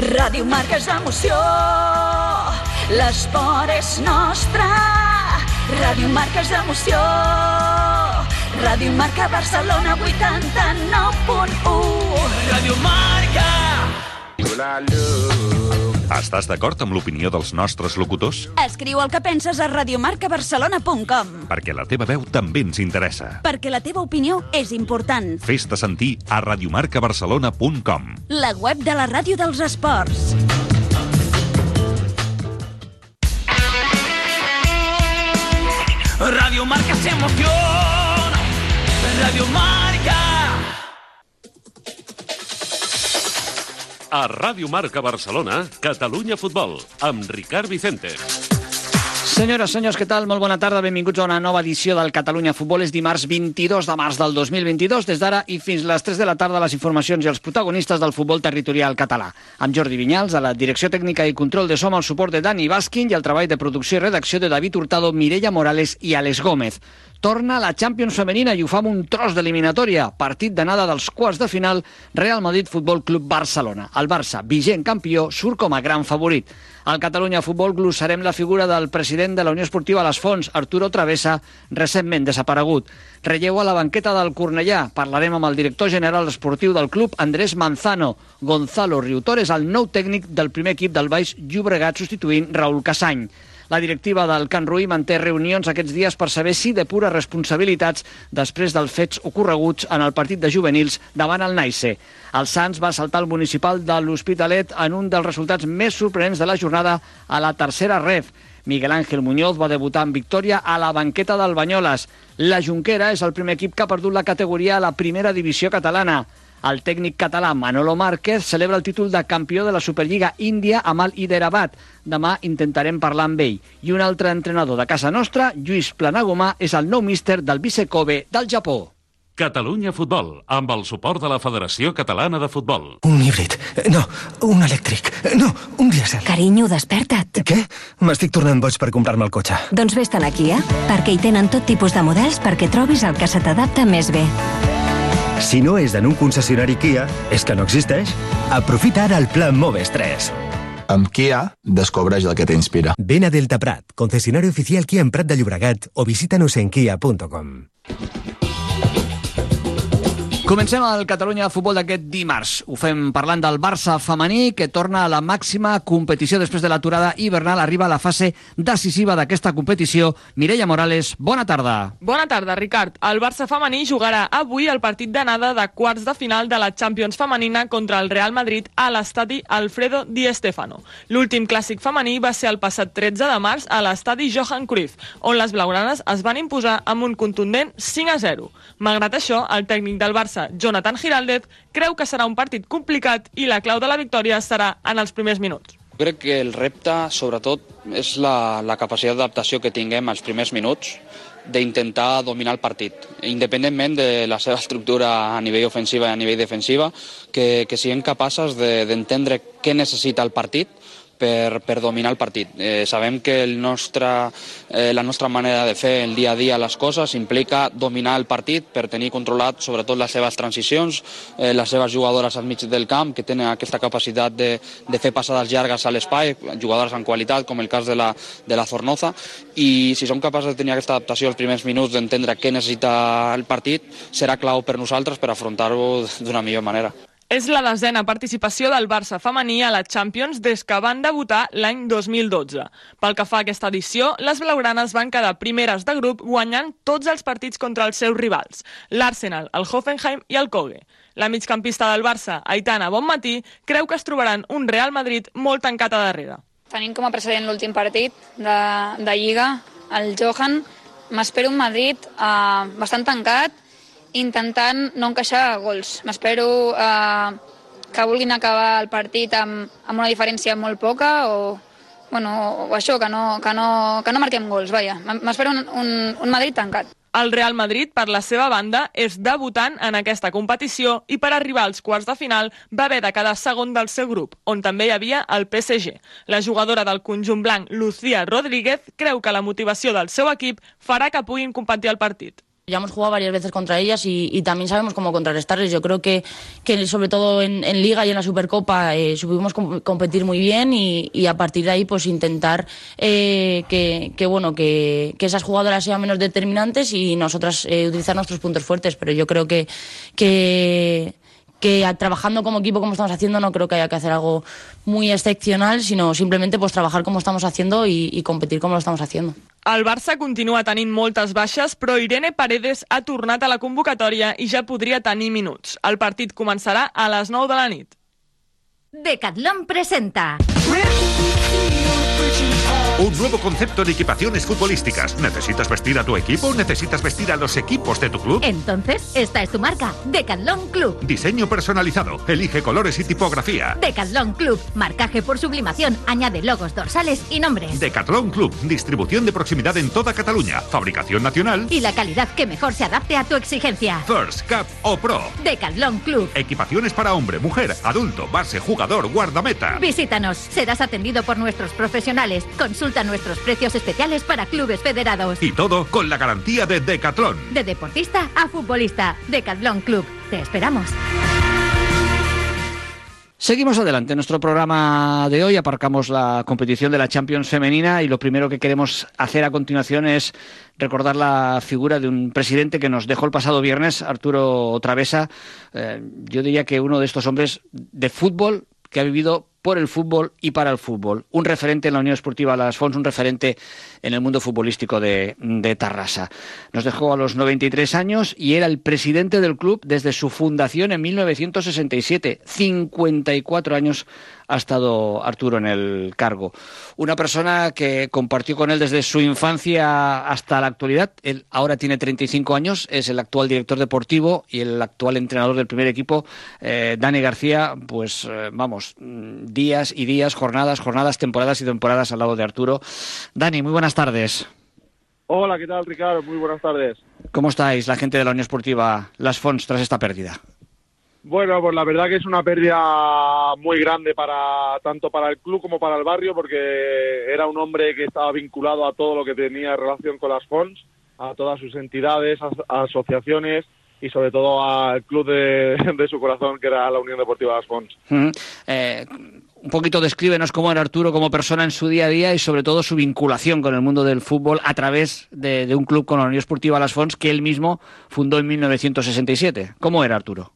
Ràdio Marca és emoció, l'esport és nostre. Ràdio Marca és emoció, Ràdio Marca Barcelona 89.1. Ràdio Marca. Estàs d'acord amb l'opinió dels nostres locutors? Escriu el que penses a radiomarcabarcelona.com Perquè la teva veu també ens interessa. perquè la teva opinió és important. Fes-te sentir a radiomarcabarcelona.com. La web de la ràdio dels esports. Radio Marca se emociona. Radio Marca. A Ràdio Marca Barcelona, Catalunya Futbol, amb Ricard Vicente. Senyores, senyors, què tal? Molt bona tarda, benvinguts a una nova edició del Catalunya Futbol. És dimarts 22 de març del 2022. Des d'ara i fins les 3 de la tarda, les informacions i els protagonistes del futbol territorial català. Amb Jordi Vinyals, a la direcció tècnica i control de som, el suport de Dani Basquin i el treball de producció i redacció de David Hurtado, Mireia Morales i Alex Gómez. Torna la Champions femenina i ho fa amb un tros d'eliminatòria. Partit d'anada dels quarts de final, Real Madrid Futbol Club Barcelona. El Barça, vigent campió, surt com a gran favorit. Al Catalunya Futbol glossarem la figura del president de la Unió Esportiva Les Fonts, Arturo Travessa, recentment desaparegut. Relleu a la banqueta del Cornellà. Parlarem amb el director general esportiu del club, Andrés Manzano. Gonzalo Riutor és el nou tècnic del primer equip del Baix Llobregat, substituint Raül Casany. La directiva del Can Ruí manté reunions aquests dies per saber si depura responsabilitats després dels fets ocorreguts en el partit de juvenils davant el Naise. El Sants va saltar el municipal de l'Hospitalet en un dels resultats més sorprenents de la jornada a la tercera ref. Miguel Ángel Muñoz va debutar en victòria a la banqueta del Banyoles. La Junquera és el primer equip que ha perdut la categoria a la primera divisió catalana. El tècnic català Manolo Márquez celebra el títol de campió de la Superliga Índia amb el Hyderabad. Demà intentarem parlar amb ell. I un altre entrenador de casa nostra, Lluís Planagumà, és el nou míster del Vice Kobe del Japó. Catalunya Futbol, amb el suport de la Federació Catalana de Futbol. Un híbrid. No, un elèctric. No, un dièsel. Carinyo, desperta't. Què? M'estic tornant boig per comprar-me el cotxe. Doncs vés-te'n a Kia, perquè hi tenen tot tipus de models perquè trobis el que se t'adapta més bé. Si no és en un concessionari Kia, és que no existeix. Aprofita ara el Plan Moves 3. Amb Kia, descobreix el que t'inspira. Ven a Delta Prat, concesionario oficial Kia en Prat de Llobregat o visítanos en kia.com. Comencem el Catalunya Futbol d'aquest dimarts. Ho fem parlant del Barça femení, que torna a la màxima competició després de l'aturada hivernal. Arriba a la fase decisiva d'aquesta competició. Mireia Morales, bona tarda. Bona tarda, Ricard. El Barça femení jugarà avui el partit d'anada de quarts de final de la Champions femenina contra el Real Madrid a l'estadi Alfredo Di Stefano. L'últim clàssic femení va ser el passat 13 de març a l'estadi Johan Cruyff, on les blaugranes es van imposar amb un contundent 5 a 0. Malgrat això, el tècnic del Barça, Jonathan Giraldez, creu que serà un partit complicat i la clau de la victòria serà en els primers minuts. Crec que el repte, sobretot, és la, la capacitat d'adaptació que tinguem als primers minuts d'intentar dominar el partit, independentment de la seva estructura a nivell ofensiva i a nivell defensiva, que, que siguem capaços d'entendre de, què necessita el partit per, per dominar el partit. Eh, sabem que el nostre, eh, la nostra manera de fer el dia a dia les coses implica dominar el partit per tenir controlat sobretot les seves transicions, eh, les seves jugadores al mig del camp, que tenen aquesta capacitat de, de fer passades llargues a l'espai, jugadores en qualitat, com el cas de la, de la Zornoza, i si som capaços de tenir aquesta adaptació als primers minuts, d'entendre què necessita el partit, serà clau per nosaltres per afrontar-ho d'una millor manera. És la desena participació del Barça femení a la Champions des que van debutar l'any 2012. Pel que fa a aquesta edició, les blaugranes van quedar primeres de grup guanyant tots els partits contra els seus rivals, l'Arsenal, el Hoffenheim i el Koge. La migcampista del Barça, Aitana Bonmatí, creu que es trobaran un Real Madrid molt tancat a darrere. Tenim com a precedent l'últim partit de, de Lliga, el Johan. M'espero un Madrid eh, bastant tancat, intentant no encaixar gols. M'espero eh, que vulguin acabar el partit amb, amb una diferència molt poca o, bueno, o això, que no, que no, que no marquem gols, vaja. M'espero un, un, un Madrid tancat. El Real Madrid, per la seva banda, és debutant en aquesta competició i per arribar als quarts de final va haver de quedar segon del seu grup, on també hi havia el PSG. La jugadora del conjunt blanc, Lucía Rodríguez, creu que la motivació del seu equip farà que puguin competir el partit. Ya hemos jugado varias veces contra ellas y, también sabemos cómo contrarrestarles. Yo creo que, que sobre todo en, Liga y en la Supercopa eh, supimos com competir muy bien y, a partir de ahí pues intentar eh, que, que, bueno, que, esas jugadoras sean menos determinantes y nosotras eh, utilizar nuestros puntos fuertes. Pero yo creo que, que que trabajando como equipo como estamos haciendo no creo que haya que hacer algo muy excepcional, sino simplemente pues trabajar como estamos haciendo y competir como lo estamos haciendo. El Barça continua tenint moltes baixes, però Irene Paredes ha tornat a la convocatòria i ja podria tenir minuts. El partit començarà a les 9 de la nit. Decathlon presenta... Un nuevo concepto de equipaciones futbolísticas. ¿Necesitas vestir a tu equipo? ¿Necesitas vestir a los equipos de tu club? Entonces, esta es tu marca, Decathlon Club. Diseño personalizado. Elige colores y tipografía. Decathlon Club. Marcaje por sublimación. Añade logos dorsales y nombres. Decathlon Club. Distribución de proximidad en toda Cataluña. Fabricación nacional. Y la calidad que mejor se adapte a tu exigencia. First, Cup o Pro. Decathlon Club. Equipaciones para hombre, mujer, adulto, base, jugador, guardameta. Visítanos. Serás atendido por nuestros profesionales. Consulta nuestros precios especiales para clubes federados. Y todo con la garantía de Decathlon. De deportista a futbolista. Decathlon Club. Te esperamos. Seguimos adelante. En nuestro programa de hoy aparcamos la competición de la Champions femenina y lo primero que queremos hacer a continuación es recordar la figura de un presidente que nos dejó el pasado viernes, Arturo Travesa. Eh, yo diría que uno de estos hombres de fútbol que ha vivido por el fútbol y para el fútbol. Un referente en la Unión Esportiva Las Fons, un referente en el mundo futbolístico de, Tarrasa. Nos dejó a los 93 años y era el presidente del club desde su fundación en 1967. 54 años ha estado Arturo en el cargo. Una persona que compartió con él desde su infancia hasta la actualidad. Él ahora tiene 35 años, es el actual director deportivo y el actual entrenador del primer equipo, eh, Dani García. Pues eh, vamos, días y días, jornadas, jornadas, temporadas y temporadas al lado de Arturo. Dani, muy buenas tardes. Hola, ¿qué tal, Ricardo? Muy buenas tardes. ¿Cómo estáis, la gente de la Unión Esportiva Las Fons, tras esta pérdida? Bueno, pues la verdad que es una pérdida muy grande para tanto para el club como para el barrio, porque era un hombre que estaba vinculado a todo lo que tenía relación con las Fons, a todas sus entidades, as asociaciones y sobre todo al club de, de, su corazón, que era la Unión Deportiva Las Fons. Uh -huh. eh, un poquito descríbenos cómo era Arturo como persona en su día a día y sobre todo su vinculación con el mundo del fútbol a través de, un club con la Unión Esportiva Las Fons que él mismo fundó en 1967. ¿Cómo era Arturo?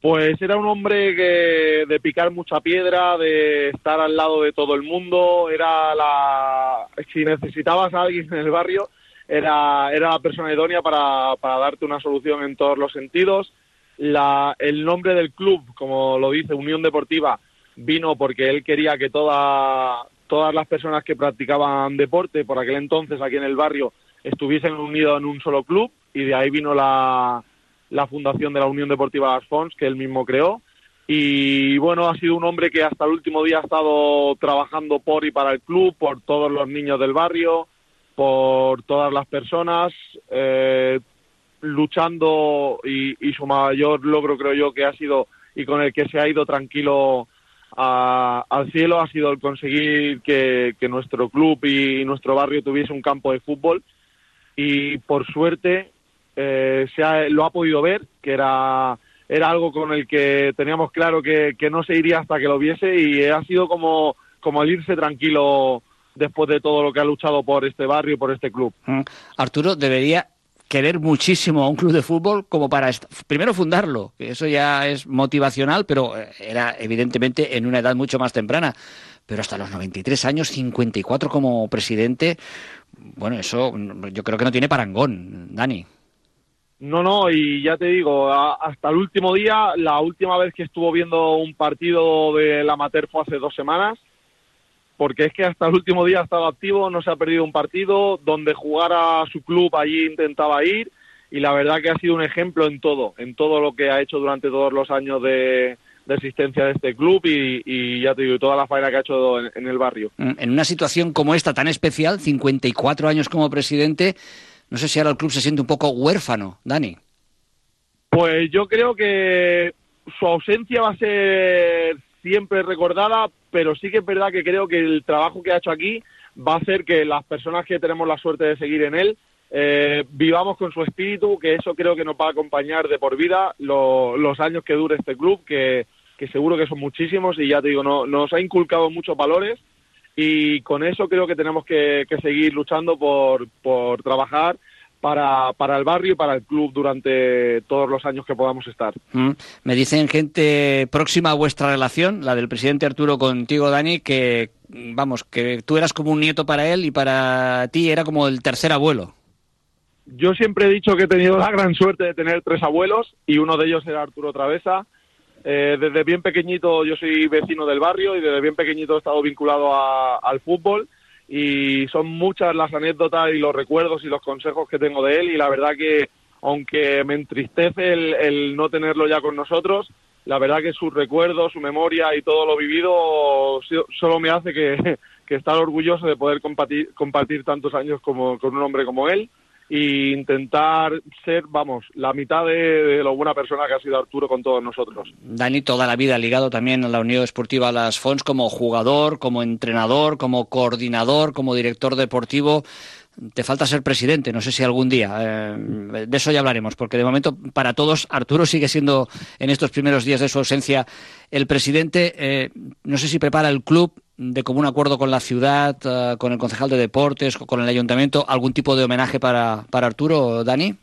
Pues era un hombre que, de picar mucha piedra, de estar al lado de todo el mundo, era la... si necesitabas a alguien en el barrio, era, era la persona idónea para, para darte una solución en todos los sentidos. La, el nombre del club, como lo dice Unión Deportiva, vino porque él quería que toda, todas las personas que practicaban deporte por aquel entonces aquí en el barrio estuviesen unidos en un solo club y de ahí vino la, la fundación de la Unión Deportiva Las Fons, que él mismo creó. Y bueno, ha sido un hombre que hasta el último día ha estado trabajando por y para el club, por todos los niños del barrio, por todas las personas, eh, luchando y, y, su mayor logro creo yo que ha sido y con el que se ha ido tranquilo a- al cielo ha sido el conseguir que, nuestro club y nuestro barrio tuviese un campo de fútbol y por suerte eh, se ha- lo ha podido ver, que era, era algo con el que teníamos claro que, que no se iría hasta que lo viese y ha sido como, como el irse tranquilo después de todo lo que ha luchado por este barrio y por este club. Mm. Arturo debería querer muchísimo a un club de fútbol como para primero fundarlo, que eso ya es motivacional, pero eh, era evidentemente en una edad mucho más temprana. Pero hasta los 93 años, 54 como presidente, bueno, eso yo creo que no tiene parangón, Dani. No, no, y ya te digo, hasta el último día, la última vez que estuvo viendo un partido del amateur fue hace dos semanas, porque es que hasta el último día ha estado activo, no se ha perdido un partido, donde jugara su club allí intentaba ir, y la verdad que ha sido un ejemplo en todo, en todo lo que ha hecho durante todos los años de, de existencia de este club y, y ya te digo, toda la faena que ha hecho en- en el barrio. Mm, En una situación como esta tan especial, 54 años como presidente, no sé si ahora el club se siente un poco huérfano, Dani. Pues yo creo que su ausencia va a ser siempre recordada, pero sí que es verdad que creo que el trabajo que ha hecho aquí va a hacer que las personas que tenemos la suerte de seguir en él eh, vivamos con su espíritu, que eso creo que nos va a acompañar de por vida lo- los años que dure este club, que, que seguro que son muchísimos y ya te digo, no, nos ha inculcado muchos valores y con eso creo que tenemos que, que seguir luchando por, por trabajar para, para el barrio y para el club durante todos los años que podamos estar. Mm. Me dicen gente próxima a vuestra relación, la del presidente Arturo contigo, Dani, que vamos, que tú eras como un nieto para él y para ti era como el tercer abuelo. Yo siempre he dicho que he tenido la gran suerte de tener tres abuelos y uno de ellos era Arturo Travesa. Eh, desde bien pequeñito yo soy vecino del barrio y desde bien pequeñito he estado vinculado a- al fútbol y son muchas las anécdotas y los recuerdos y los consejos que tengo de él y la verdad que aunque me entristece el, no tenerlo ya con nosotros, la verdad que sus recuerdos, su memoria y todo lo vivido so- solo me hace que, que estar orgulloso de poder compartir, compartir tantos años como, con un hombre como él e intentar ser, vamos, la mitad de, de lo buena persona que ha sido Arturo con todos nosotros. Dani toda la vida ligado también a la Unión Esportiva Las Fons como jugador, como entrenador, como coordinador, como director deportivo. Te falta ser presidente, no sé si algún día. eh, de eso ya hablaremos, porque de momento para todos Arturo sigue siendo en estos primeros días de su ausencia el presidente. eh, no sé si prepara el club de común acuerdo con la ciudad, eh, con el concejal de deportes, con el ayuntamiento, algún tipo de homenaje para, para Arturo, Dani.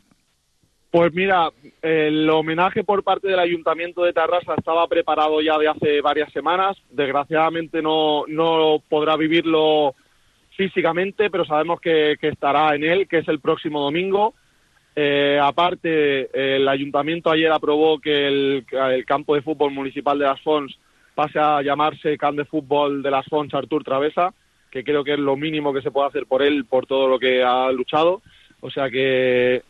Pues mira, el homenaje por parte del Ayuntamiento de Tarrasa estaba preparado ya de hace varias semanas. Desgraciadamente no, no podrá vivirlo físicamente, pero sabemos que, estará en él, que es el próximo domingo. Eh, aparte, el Ayuntamiento ayer aprobó que el, que el campo de fútbol municipal de Las Fons pase a llamarse Camp de Fútbol de Las Fons Artur Travesa, que creo que es lo mínimo que se puede hacer por él, por todo lo que ha luchado. O sea que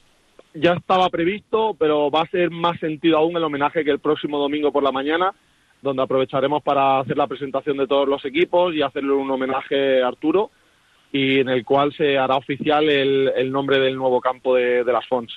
ya estaba previsto, pero va a ser más sentido aún el homenaje que el próximo domingo por la mañana, donde aprovecharemos para hacer la presentación de todos los equipos y hacerle un homenaje a Arturo, y en el cual se hará oficial el, el nombre del nuevo campo de, de las Fons.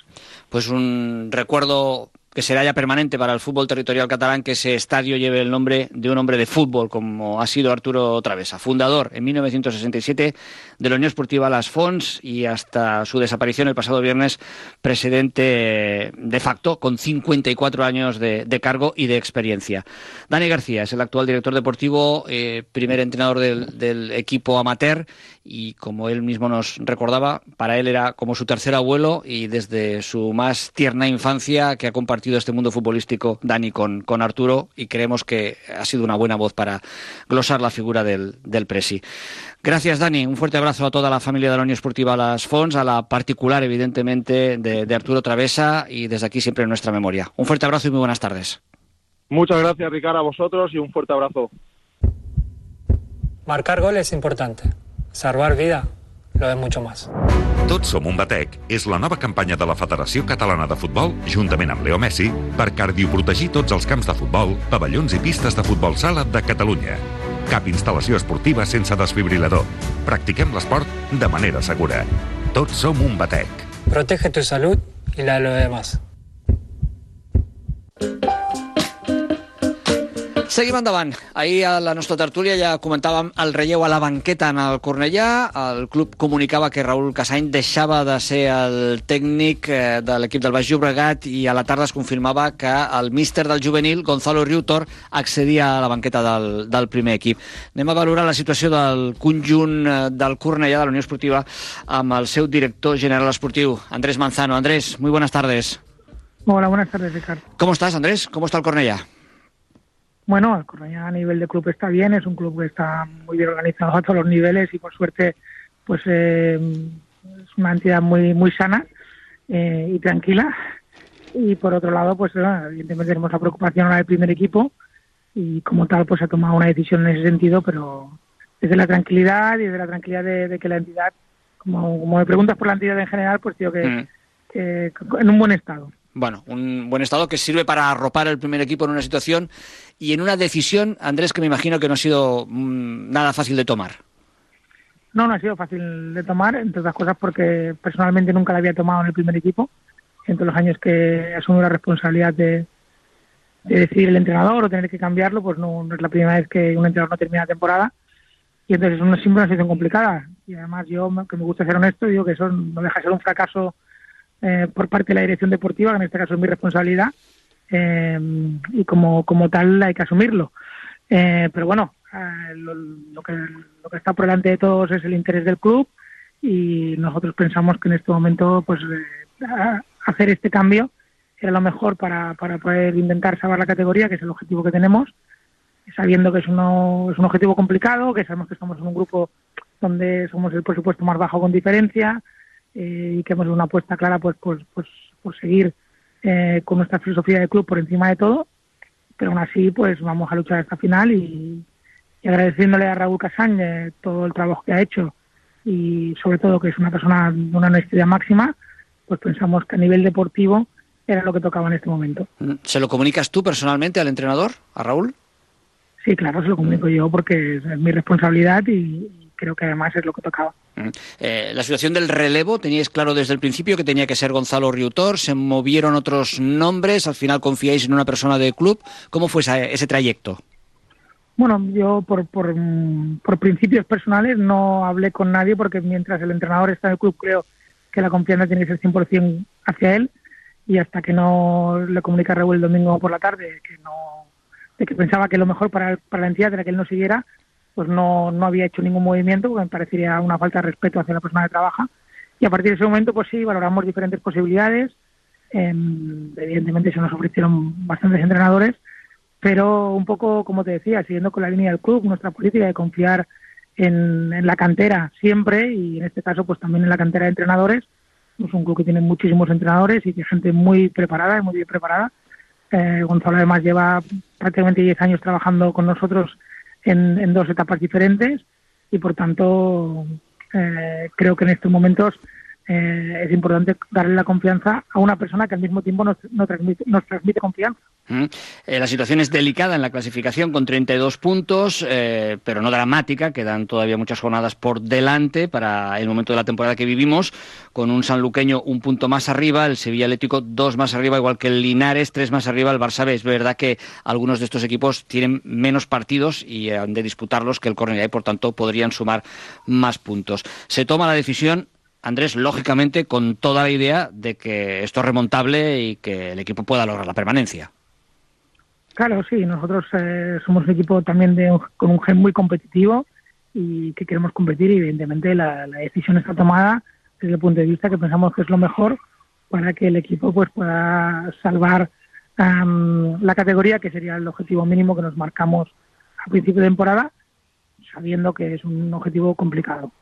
pues un recuerdo que será ya permanente para el fútbol territorial catalán que ese estadio lleve el nombre de un hombre de fútbol como ha sido Arturo Travesa, fundador en 1967 de la Unión Esportiva Las Fons y hasta su desaparición el pasado viernes presidente de facto con 54 años de, cargo y de experiencia. Dani García es el actual director deportivo, eh, primer entrenador del equipo amateur y como él mismo nos recordaba, para él era como su tercer abuelo y desde su más tierna infancia que ha compartido este mundo futbolístico Dani con, con Arturo y creemos que ha sido una buena voz para glosar la figura del, del Presi. Gracias Dani, un fuerte abrazo a toda la familia de la Unión Esportiva Las Fons, a la particular evidentemente de, de Arturo Travesa y desde aquí siempre en nuestra memoria. Un fuerte abrazo y muy buenas tardes. Muchas gracias, Ricardo, a vosotros y un fuerte abrazo. Marcar gol es importante. Salvar vida lo es mucho más. Tots som un batec és la nova campanya de la Federació Catalana de Futbol, juntament amb Leo Messi, per cardioprotegir tots els camps de futbol, pavellons i pistes de futbol sala de Catalunya. Cap instal·lació esportiva sense desfibrilador. Practiquem l'esport de manera segura. Tots som un batec. Protege tu salud y la de los demás. Seguim endavant. Ahir a la nostra tertúlia ja comentàvem el relleu a la banqueta en el Cornellà. El club comunicava que Raül Casany deixava de ser el tècnic eh, de l'equip del Baix Llobregat i a la tarda es confirmava que el míster del juvenil, Gonzalo Riutor, accedia a la banqueta del, del primer equip. Anem a valorar la situació del conjunt eh, del Cornellà, de la Unió Esportiva, amb el seu director general esportiu, Andrés Manzano. Andrés, muy buenas tardes. Hola, buenas tardes, Ricardo. ¿Cómo estás, Andrés? ¿Cómo está el Cornellà? Bueno, el Cornellá a nivel de club está bien, es un club que está muy bien organizado a todos los niveles y por suerte pues eh, es una entidad muy muy sana eh, y tranquila. Y por otro lado, pues evidentemente tenemos la preocupación ahora del primer equipo y como tal pues ha tomado una decisión en ese sentido, pero desde la tranquilidad y desde la tranquilidad de, que la entidad, como, como me preguntas por la entidad en general, pues digo que, mm. que en un buen estado bueno, un buen estado que sirve para arropar el primer equipo en una situación y en una decisión, Andrés, que me imagino que no ha sido mm, nada fácil de tomar. No, no ha sido fácil de tomar, entre otras cosas porque personalmente nunca la había tomado en el primer equipo, entre los años que asumido la responsabilidad de, decidir el entrenador o tener que cambiarlo, pues no, es la primera vez que un entrenador no termina la temporada. Y entonces es una, siempre una situación complicada. Y además yo, que me gusta ser honesto, digo que eso no deja de ser un fracaso eh, por parte de la dirección deportiva, que en este caso es mi responsabilidad, eh, y como, como tal hay que asumirlo. Eh, pero bueno, lo, que, lo que está por delante de todos es el interés del club y nosotros pensamos que en este momento pues hacer este cambio era lo mejor para, para poder intentar salvar la categoría, que es el objetivo que tenemos, sabiendo que es, uno, es un objetivo complicado, que sabemos que estamos en un grupo donde somos el presupuesto más bajo con diferencia, eh, y que hemos una apuesta clara pues, pues, pues por seguir eh, con nuestra filosofía de club por encima de todo, pero aún así pues vamos a luchar hasta final y, agradeciéndole a Raúl Casán eh, todo el trabajo que ha hecho y sobre todo que es una persona de una honestidad máxima, pues pensamos que a nivel deportivo era lo que tocaba en este momento. ¿Se lo comunicas tú personalmente al entrenador, a Raúl? Sí, claro, se lo comunico yo porque es mi responsabilidad y, creo que además es lo que tocaba. Mm. Eh, la situación del relevo, teníais claro desde el principio que tenía que ser Gonzalo Riutor, se movieron otros nombres, al final confiáis en una persona del club. ¿Cómo fue ese trayecto? Bueno, yo por, por, por, principios personales no hablé con nadie porque mientras el entrenador está en el club creo que la confianza tiene que ser 100% hacia él y hasta que no le comunica a Raúl el domingo por la tarde que no de que pensaba que lo mejor para, para la entidad era que él no siguiera, pues no, no había hecho ningún movimiento porque me parecería una falta de respeto hacia la persona que trabaja. Y a partir de ese momento, pues sí, valoramos diferentes posibilidades. Em, evidentemente se nos ofrecieron bastantes entrenadores, pero un poco, como te decía, siguiendo con la línea del club, nuestra política de confiar en, en la cantera siempre y en este caso pues también en la cantera de entrenadores. Es un club que tiene muchísimos entrenadores y que gente muy preparada y muy bien preparada. Eh, Gonzalo además lleva prácticamente 10 años trabajando con nosotros en, dos etapas diferentes y por tanto eh, creo que en estos momentos eh, es importante darle la confianza a una persona que al mismo tiempo nos, transmite, nos transmite confianza. Eh, la situación es delicada en la clasificación con 32 puntos, eh, pero no dramática. Quedan todavía muchas jornadas por delante para el momento de la temporada que vivimos, con un sanluqueño un punto más arriba, el Sevilla Atlético dos más arriba, igual que el Linares, tres más arriba, el Barça Es verdad que algunos de estos equipos tienen menos partidos y han de disputarlos que el Cornellá y por tanto podrían sumar más puntos. Se toma la decisión Andrés, lógicamente, con toda la idea de que esto es remontable y que el equipo pueda lograr la permanencia. Claro, sí, nosotros eh, somos un equipo también de, con un gen muy competitivo y que queremos competir y evidentemente la, decisión está tomada desde el punto de vista que pensamos que es lo mejor para que el equipo pues pueda salvar la categoría que sería el objetivo mínimo que nos marcamos a principio de temporada sabiendo que es un objetivo complicado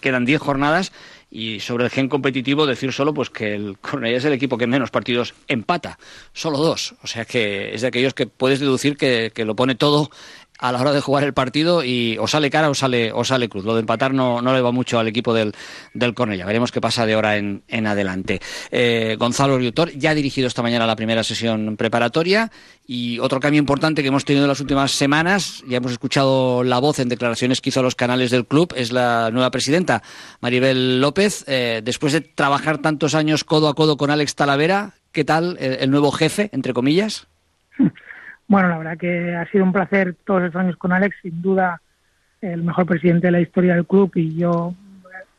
quedan 10 jornadas y sobre el gen competitivo decir solo pues que el Cornellá es el equipo que menos partidos empata, solo dos, o sea que es de aquellos que puedes deducir que, que lo pone todo a la hora de jugar el partido y o sale cara o sale o sale cruz. Lo de empatar no, no le va mucho al equipo del, del Cornella. Veremos qué pasa de ahora en, en adelante. Eh, Gonzalo Riutor ya ha dirigido esta mañana la primera sesión preparatoria y otro cambio importante que hemos tenido en las últimas semanas, ya hemos escuchado la voz en declaraciones que hizo a los canales del club, es la nueva presidenta, Maribel López. Eh, después de trabajar tantos años codo a codo con Alex Talavera, ¿qué tal el nuevo jefe, entre comillas? Bueno, la verdad que ha sido un placer todos estos años con Alex, sin duda el mejor presidente de la historia del club y yo,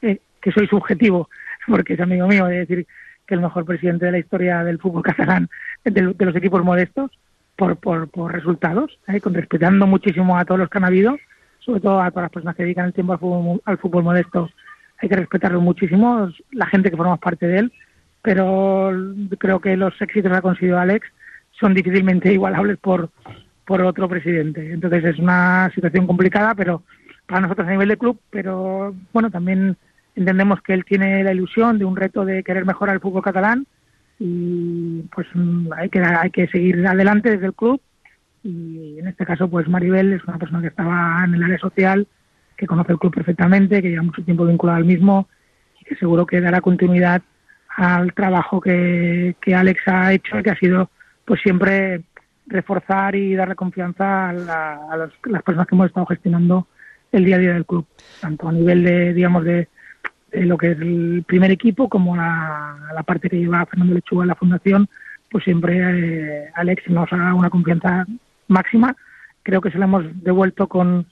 eh, que soy subjetivo, porque es amigo mío, de decir que el mejor presidente de la historia del fútbol catalán, de, los equipos modestos, por, por, resultados, ¿eh? con respetando muchísimo a todos los que han habido, sobre todo a todas las personas que dedican el tiempo al fútbol, al fútbol modesto, hay que respetarlo muchísimo, la gente que forma parte de él, pero creo que los éxitos ha conseguido Alex son difícilmente igualables por, por otro presidente. Entonces es una situación complicada, pero para nosotros a nivel de club, pero bueno, también entendemos que él tiene la ilusión de un reto de querer mejorar el fútbol catalán y pues hay que hay que seguir adelante desde el club y en este caso pues Maribel es una persona que estaba en el área social que conoce el club perfectamente que lleva mucho tiempo vinculado al mismo y que seguro que dará continuidad al trabajo que, que Alex ha hecho que ha sido pues siempre reforzar y darle confianza a, la, a las personas que hemos estado gestionando el día a día del club tanto a nivel de digamos de eh, lo que es el primer equipo como la, parte que lleva Fernando Lechuga en la fundación, pues siempre eh, Alex nos da una confianza máxima. Creo que se la hemos devuelto con,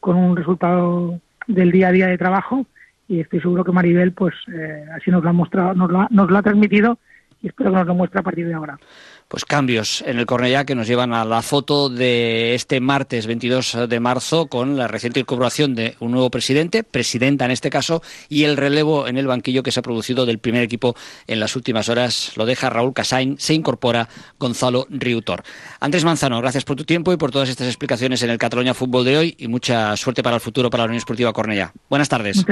con un resultado del día a día de trabajo y estoy seguro que Maribel pues eh, así nos lo ha mostrado, nos lo ha, nos lo ha transmitido y espero que nos lo muestre a partir de ahora pues cambios en el Cornellá que nos llevan a la foto de este martes 22 de marzo con la reciente incorporación de un nuevo presidente, presidenta en este caso, y el relevo en el banquillo que se ha producido del primer equipo en las últimas horas. Lo deja Raúl Casain, se incorpora Gonzalo Riutor. Andrés Manzano, gracias por tu tiempo y por todas estas explicaciones en el Cataluña Fútbol de hoy y mucha suerte para el futuro para la Unión Esportiva Cornellá. Buenas tardes.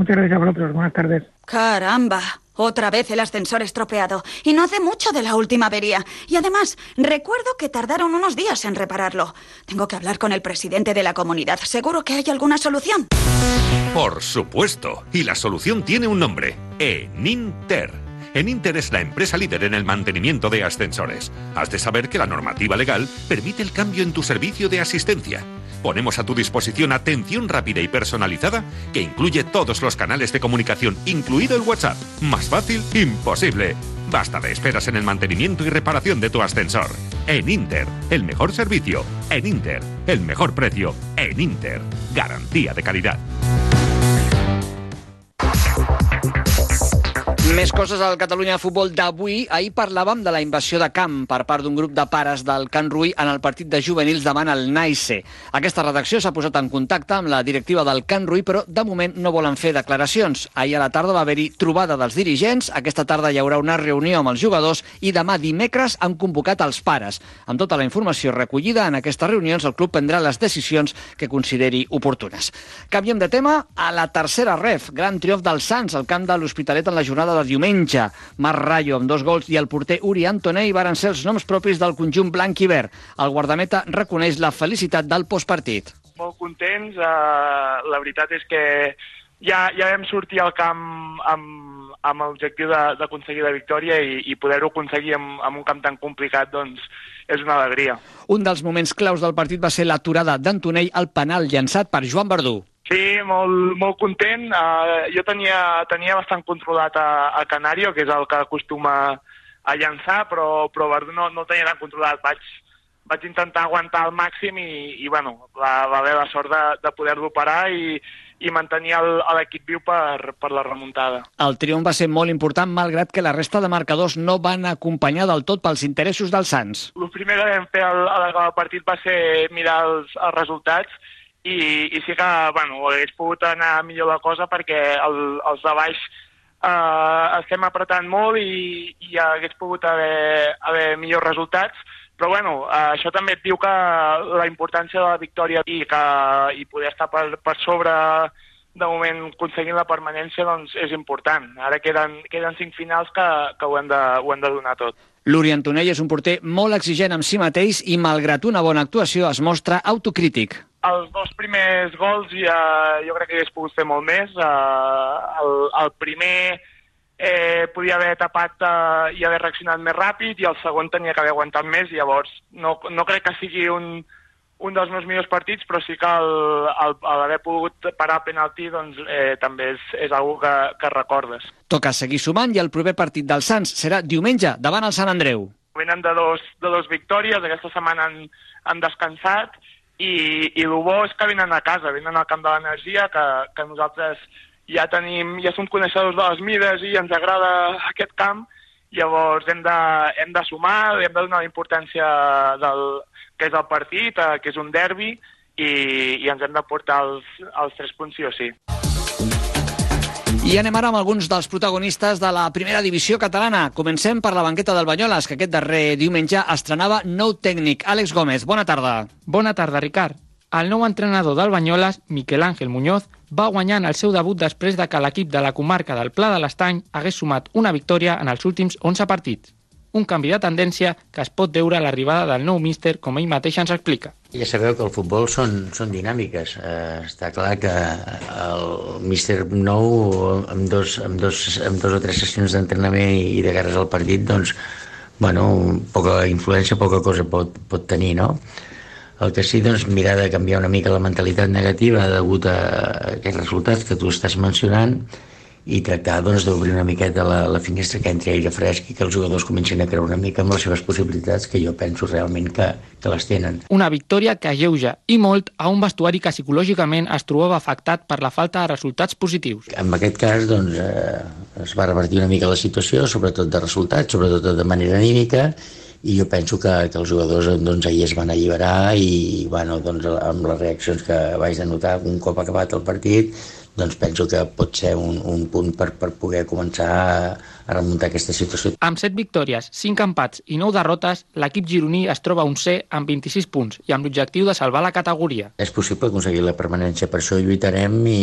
Muchas gracias a vosotros. Buenas tardes. Caramba. Otra vez el ascensor estropeado. Y no hace mucho de la última avería. Y además, recuerdo que tardaron unos días en repararlo. Tengo que hablar con el presidente de la comunidad. ¿Seguro que hay alguna solución? Por supuesto. Y la solución tiene un nombre. Eninter. Eninter es la empresa líder en el mantenimiento de ascensores. Has de saber que la normativa legal permite el cambio en tu servicio de asistencia. Ponemos a tu disposición atención rápida y personalizada que incluye todos los canales de comunicación, incluido el WhatsApp. Más fácil, imposible. Basta de esperas en el mantenimiento y reparación de tu ascensor. En Inter, el mejor servicio. En Inter, el mejor precio. En Inter, garantía de calidad. Més coses al Catalunya Futbol d'avui. Ahir parlàvem de la invasió de camp per part d'un grup de pares del Can Rui en el partit de juvenils davant el Naise. Aquesta redacció s'ha posat en contacte amb la directiva del Can Rui, però de moment no volen fer declaracions. Ahir a la tarda va haver-hi trobada dels dirigents, aquesta tarda hi haurà una reunió amb els jugadors i demà dimecres han convocat els pares. Amb tota la informació recollida en aquestes reunions, el club prendrà les decisions que consideri oportunes. Canviem de tema a la tercera ref. Gran triomf dels Sants al camp de l'Hospitalet en la jornada de diumenge. Marc Rayo amb dos gols i el porter Uri Antonei varen ser els noms propis del conjunt blanc i verd. El guardameta reconeix la felicitat del postpartit. Molt contents. Uh, la veritat és que ja, ja vam sortir al camp amb, amb l'objectiu de- d'aconseguir la victòria i, i poder-ho aconseguir amb, amb un camp tan complicat doncs, és una alegria. Un dels moments claus del partit va ser l'aturada d'Antonell al penal llançat per Joan Verdú. Sí, molt, molt content. Uh, jo tenia, tenia bastant controlat a, a Canario, que és el que acostuma a llançar, però, però no, no tenia tan controlat. Vaig, vaig intentar aguantar al màxim i, i bueno, va, va haver la sort de, de poder-lo parar i, i mantenir l'equip viu per, per la remuntada. El triomf va ser molt important, malgrat que la resta de marcadors no van acompanyar del tot pels interessos dels Sants. El primer que vam fer al, al acabar el partit va ser mirar els, els resultats i, i sí que bueno, hagués pogut anar millor la cosa perquè el, els de baix eh, estem apretant molt i, i hagués pogut haver, haver millors resultats però bueno, eh, això també et diu que la importància de la victòria i, que, i poder estar per, per sobre de moment aconseguint la permanència doncs és important. Ara queden, queden cinc finals que, que ho, hem de, ho hem de donar tot. L'Uri Antonell és un porter molt exigent amb si mateix i, malgrat una bona actuació, es mostra autocrític. Els dos primers gols ja, jo crec que hagués pogut fer molt més. Uh, el, el primer eh, podia haver tapat uh, i haver reaccionat més ràpid i el segon tenia que haver aguantat més. Llavors, no, no crec que sigui un, un dels meus millors partits, però sí que el, el, el haver pogut parar a penalti doncs, eh, també és, és una que, que recordes. Toca seguir sumant i el proper partit dels Sants serà diumenge davant el Sant Andreu. venen de dos, de dos victòries, aquesta setmana han, han descansat, i, i el bo és que venen a casa, venen al camp de l'energia, que, que nosaltres ja tenim, ja som coneixedors de les mides i ens agrada aquest camp, llavors hem de, hem de sumar, hem de donar la importància del, que és el partit, eh, que és un derbi, i, i ens hem de portar els, els tres punts sí o sí. I anem ara amb alguns dels protagonistes de la primera divisió catalana. Comencem per la banqueta del Banyoles, que aquest darrer diumenge estrenava nou tècnic. Àlex Gómez, bona tarda. Bona tarda, Ricard. El nou entrenador del Banyoles, Miquel Àngel Muñoz, va guanyar en el seu debut després de que l'equip de la comarca del Pla de l'Estany hagués sumat una victòria en els últims 11 partits un canvi de tendència que es pot veure a l'arribada del nou míster, com ell mateix ens explica. Ja sabeu que el futbol són, són dinàmiques. Eh, està clar que el míster nou, amb dos, amb dos, amb dos o tres sessions d'entrenament i de guerres al partit, doncs, bueno, poca influència, poca cosa pot, pot tenir, no? El que sí, doncs, mirar de canviar una mica la mentalitat negativa degut a aquests resultats que tu estàs mencionant i tractar doncs, d'obrir una miqueta la, la finestra que entri aire fresc i que els jugadors comencin a creure una mica amb les seves possibilitats que jo penso realment que, que les tenen. Una victòria que alleuja i molt a un vestuari que psicològicament es trobava afectat per la falta de resultats positius. En aquest cas doncs, eh, es va revertir una mica la situació, sobretot de resultats, sobretot de manera anímica, i jo penso que, que els jugadors doncs, ahir es van alliberar i bueno, doncs, amb les reaccions que vaig de notar un cop acabat el partit doncs penso que pot ser un, un punt per, per poder començar a, a remuntar aquesta situació. Amb 7 victòries, 5 empats i 9 derrotes, l'equip gironí es troba un C amb 26 punts i amb l'objectiu de salvar la categoria. És possible aconseguir la permanència, per això lluitarem i,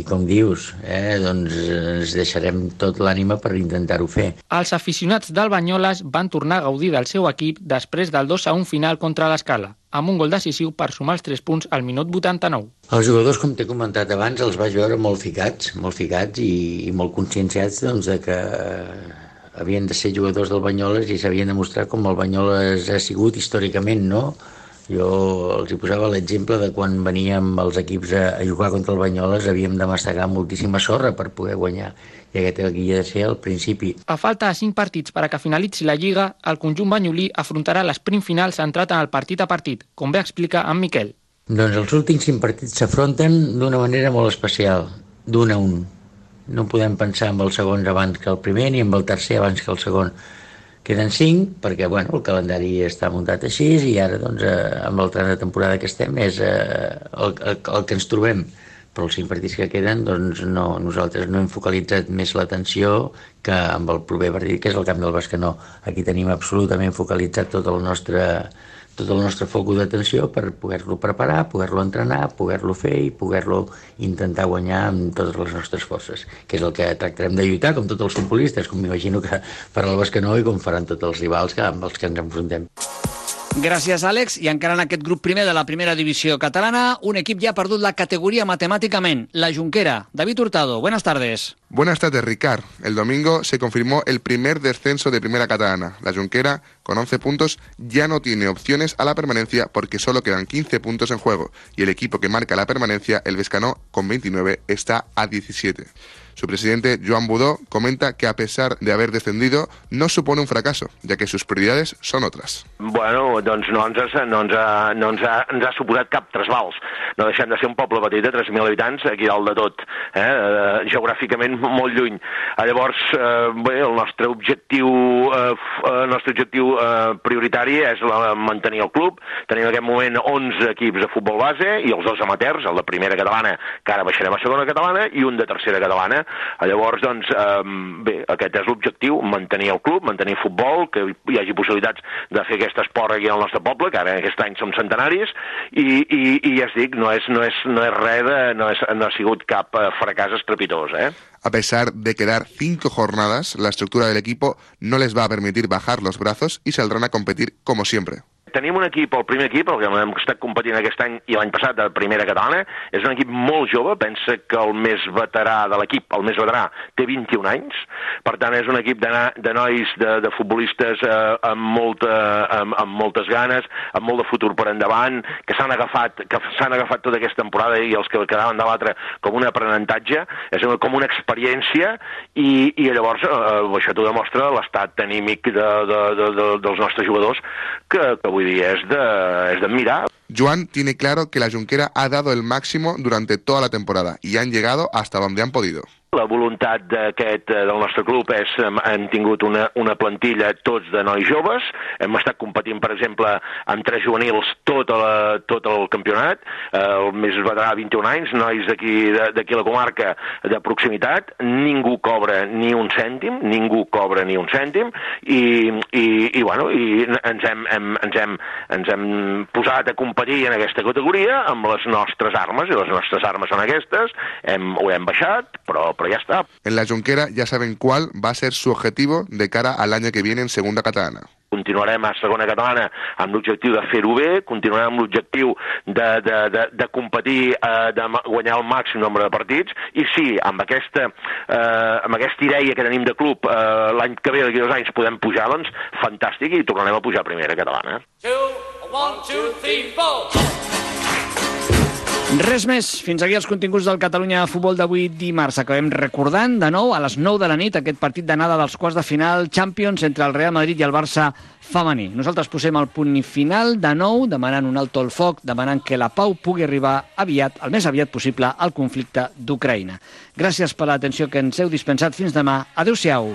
i com dius, eh, doncs ens deixarem tot l'ànima per intentar-ho fer. Els aficionats del Banyoles van tornar a gaudir del seu equip després del 2 a 1 final contra l'Escala amb un gol decisiu per sumar els 3 punts al minut 89. Els jugadors, com t'he comentat abans, els vaig veure molt ficats, molt ficats i, i molt conscienciats doncs, de que havien de ser jugadors del Banyoles i s'havien de mostrar com el Banyoles ha sigut històricament, no? Jo els hi posava l'exemple de quan veníem els equips a, a jugar contra el Banyoles havíem de mastegar moltíssima sorra per poder guanyar i aquest havia de ser el principi. A falta de 5 partits per a que finalitzi la Lliga, el conjunt banyolí afrontarà l'esprint final centrat en el partit a partit, com bé explica en Miquel. Doncs els últims 5 partits s'afronten d'una manera molt especial, d'un a un. No podem pensar en els segons abans que el primer ni en el tercer abans que el segon. Queden 5 perquè bueno, el calendari està muntat així i ara doncs, eh, amb el tram de temporada que estem és eh, el, el, el que ens trobem però els cinc partits que queden doncs no, nosaltres no hem focalitzat més l'atenció que amb el proper partit que és el camp del Bascanó aquí tenim absolutament focalitzat tot el nostre tot el nostre focus d'atenció per poder-lo preparar, poder-lo entrenar, poder-lo fer i poder-lo intentar guanyar amb totes les nostres forces, que és el que tractarem de lluitar, com tots els futbolistes, com m'imagino que farà el Bascanó i com faran tots els rivals que, amb els que ens enfrontem. Gràcies, Àlex. I encara en aquest grup primer de la primera divisió catalana, un equip ja ha la categoría matemáticamente, la Junquera. David Hurtado, buenas tardes. Buenas tardes, Ricard. El domingo se confirmó el primer descenso de primera catalana. La Junquera, con 11 puntos, ya no tiene opciones a la permanencia porque solo quedan 15 puntos en juego. Y el equipo que marca la permanencia, el Vescanó, con 29, está a 17. Su presidente, Joan Budó, comenta que a pesar de haver descendido, no supone un fracaso, ya que sus prioridades son otras. Bueno, doncs no ens, ha, no ens, ha, no ens, ha, ens ha suposat cap trasbals. No deixem de ser un poble petit de 3.000 habitants, aquí dalt de tot, eh? eh geogràficament molt lluny. Eh, llavors, eh, bé, el nostre objectiu, eh, el nostre objectiu eh, prioritari és la, mantenir el club. Tenim en aquest moment 11 equips de futbol base i els dos amateurs, el de primera catalana, que ara baixarem a segona catalana, i un de tercera catalana, Eh, llavors, doncs, eh, bé, aquest és l'objectiu, mantenir el club, mantenir futbol, que hi hagi possibilitats de fer aquest esport aquí al nostre poble, que ara aquest any som centenaris, i, i, i ja es dic, no és, no és, no és res de, no, és, no ha sigut cap eh, fracàs estrepitós, eh? A pesar de quedar cinco jornadas, la estructura del equipo no les va a permitir bajar los brazos y saldrán a competir como siempre. Tenim un equip, el primer equip, el que hem estat competint aquest any i l'any passat de primera catalana, és un equip molt jove, pensa que el més veterà de l'equip, el més veterà, té 21 anys, per tant és un equip de, de nois, de, de futbolistes eh, amb, molta, amb, amb moltes ganes, amb molt de futur per endavant, que s'han agafat, que s'han agafat tota aquesta temporada i els que quedaven de l'altre com un aprenentatge, és una, com una experiència i, i llavors eh, això t'ho demostra l'estat anímic de, de, de, de, dels nostres jugadors que, que vull dir, és de, és de mirar. Joan tiene claro que la Junquera ha dado el máximo durante toda la temporada y han llegado hasta donde han podido. La voluntat d'aquest eh, del nostre club és hem tingut una, una plantilla tots de nois joves, hem estat competint, per exemple, amb tres juvenils tot, la, tot el campionat, eh, el més veterà 21 anys, nois d'aquí la comarca de proximitat, ningú cobra ni un cèntim, ningú cobra ni un cèntim, i, i, i, bueno, i ens, hem, hem, ens, hem, ens hem posat a competir en aquesta categoria amb les nostres armes, i les nostres armes són aquestes, hem, ho hem baixat, però pero ya está. En la Junquera ya saben cuál va ser su objetivo de cara al año que viene en Segunda Catalana. Continuarem a segona catalana amb l'objectiu de fer-ho bé, continuarem amb l'objectiu de, de, de, de competir, eh, de guanyar el màxim nombre de partits, i sí, amb aquesta, eh, amb aquesta idea que tenim de club eh, l'any que ve, d'aquí dos anys, podem pujar, doncs fantàstic, i tornarem a pujar a primera catalana. Two, one, two, three, four. Res més. Fins aquí els continguts del Catalunya Futbol d'avui dimarts. Acabem recordant de nou a les 9 de la nit aquest partit d'anada dels quarts de final Champions entre el Real Madrid i el Barça femení. Nosaltres posem el punt final de nou, demanant un alto al foc, demanant que la pau pugui arribar aviat, el més aviat possible, al conflicte d'Ucraïna. Gràcies per l'atenció que ens heu dispensat. Fins demà. Adéu-siau.